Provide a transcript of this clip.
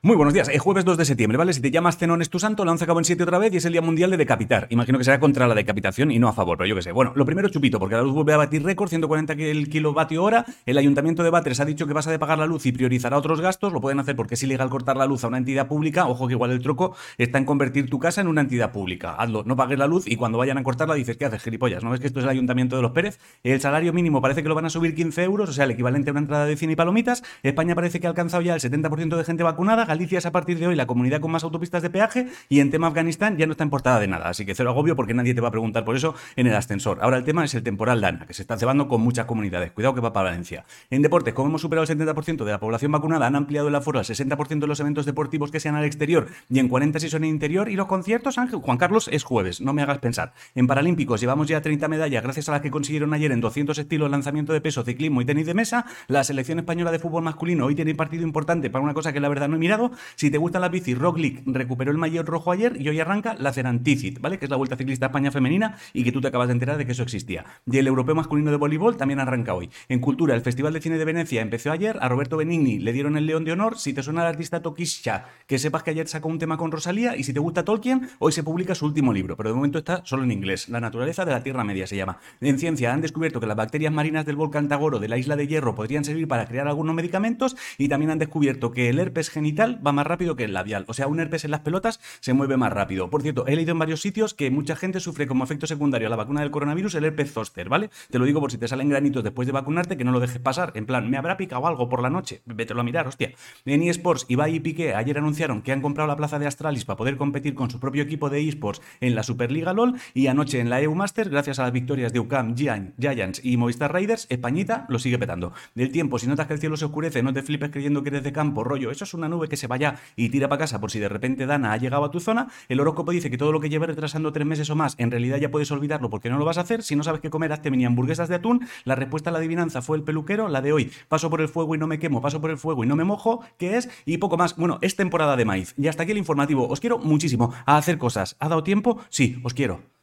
Muy buenos días, es jueves 2 de septiembre, ¿vale? Si te llamas Zenón es tu santo, lanza cabo en 7 otra vez y es el Día Mundial de Decapitar. Imagino que será contra la decapitación y no a favor, pero yo qué sé. Bueno, lo primero chupito, porque la luz vuelve a batir récord, 140 kilovatio hora. El Ayuntamiento de Batres ha dicho que vas a de pagar la luz y priorizará otros gastos. Lo pueden hacer porque es ilegal cortar la luz a una entidad pública. Ojo que igual el troco está en convertir tu casa en una entidad pública. Hazlo, no pagues la luz y cuando vayan a cortarla dices, ¿qué haces, gilipollas? ¿No ves que esto es el Ayuntamiento de los Pérez? El salario mínimo parece que lo van a subir 15 euros, o sea, el equivalente a una entrada de cine y palomitas. España parece que ha alcanzado ya el 70% de gente vacunada. Galicia es a partir de hoy la comunidad con más autopistas de peaje y en tema Afganistán ya no está en portada de nada, así que cero agobio porque nadie te va a preguntar por eso en el ascensor. Ahora el tema es el temporal Dana, que se está cebando con muchas comunidades. Cuidado que va para Valencia. En deportes, como hemos superado el 70% de la población vacunada, han ampliado el aforo al 60% de los eventos deportivos que sean al exterior y en 40 si son en interior. Y los conciertos, Ángel, Juan Carlos, es jueves, no me hagas pensar. En Paralímpicos llevamos ya 30 medallas gracias a las que consiguieron ayer en 200 estilos lanzamiento de peso, ciclismo y tenis de mesa. La selección española de fútbol masculino hoy tiene partido importante para una cosa que la verdad no he mirado. Si te gustan las bici, Rock League recuperó el maillot rojo ayer y hoy arranca la Ceranticid, ¿vale? Que es la Vuelta Ciclista España Femenina y que tú te acabas de enterar de que eso existía. Y el Europeo Masculino de Voleibol también arranca hoy. En Cultura, el Festival de Cine de Venecia empezó ayer, a Roberto Benigni le dieron el León de Honor. Si te suena el artista Tokisha, que sepas que ayer sacó un tema con Rosalía y si te gusta Tolkien, hoy se publica su último libro, pero de momento está solo en inglés. La naturaleza de la Tierra Media se llama. En ciencia han descubierto que las bacterias marinas del volcán Tagoro de la isla de Hierro podrían servir para crear algunos medicamentos y también han descubierto que el herpes genital va más rápido que el labial. O sea, un herpes en las pelotas se mueve más rápido. Por cierto, he leído en varios sitios que mucha gente sufre como efecto secundario a la vacuna del coronavirus el herpes zoster, ¿vale? Te lo digo por si te salen granitos después de vacunarte, que no lo dejes pasar. En plan, ¿me habrá picado algo por la noche? Vételo a mirar, hostia. En eSports, Ibai y Piqué ayer anunciaron que han comprado la plaza de Astralis para poder competir con su propio equipo de eSports en la Superliga LOL y anoche en la EU Master, gracias a las victorias de UCAM, Giants y Movistar Raiders, Españita lo sigue petando. Del tiempo, si notas que el cielo se oscurece, no te flipes creyendo que eres de campo, rollo, eso es una nube que se vaya y tira para casa por si de repente Dana ha llegado a tu zona. El horóscopo dice que todo lo que lleve retrasando tres meses o más, en realidad ya puedes olvidarlo porque no lo vas a hacer. Si no sabes qué comer, hazte mini hamburguesas de atún. La respuesta a la adivinanza fue el peluquero, la de hoy, paso por el fuego y no me quemo, paso por el fuego y no me mojo, ¿qué es? Y poco más. Bueno, es temporada de maíz. Y hasta aquí el informativo. Os quiero muchísimo a hacer cosas. ¿Ha dado tiempo? Sí, os quiero.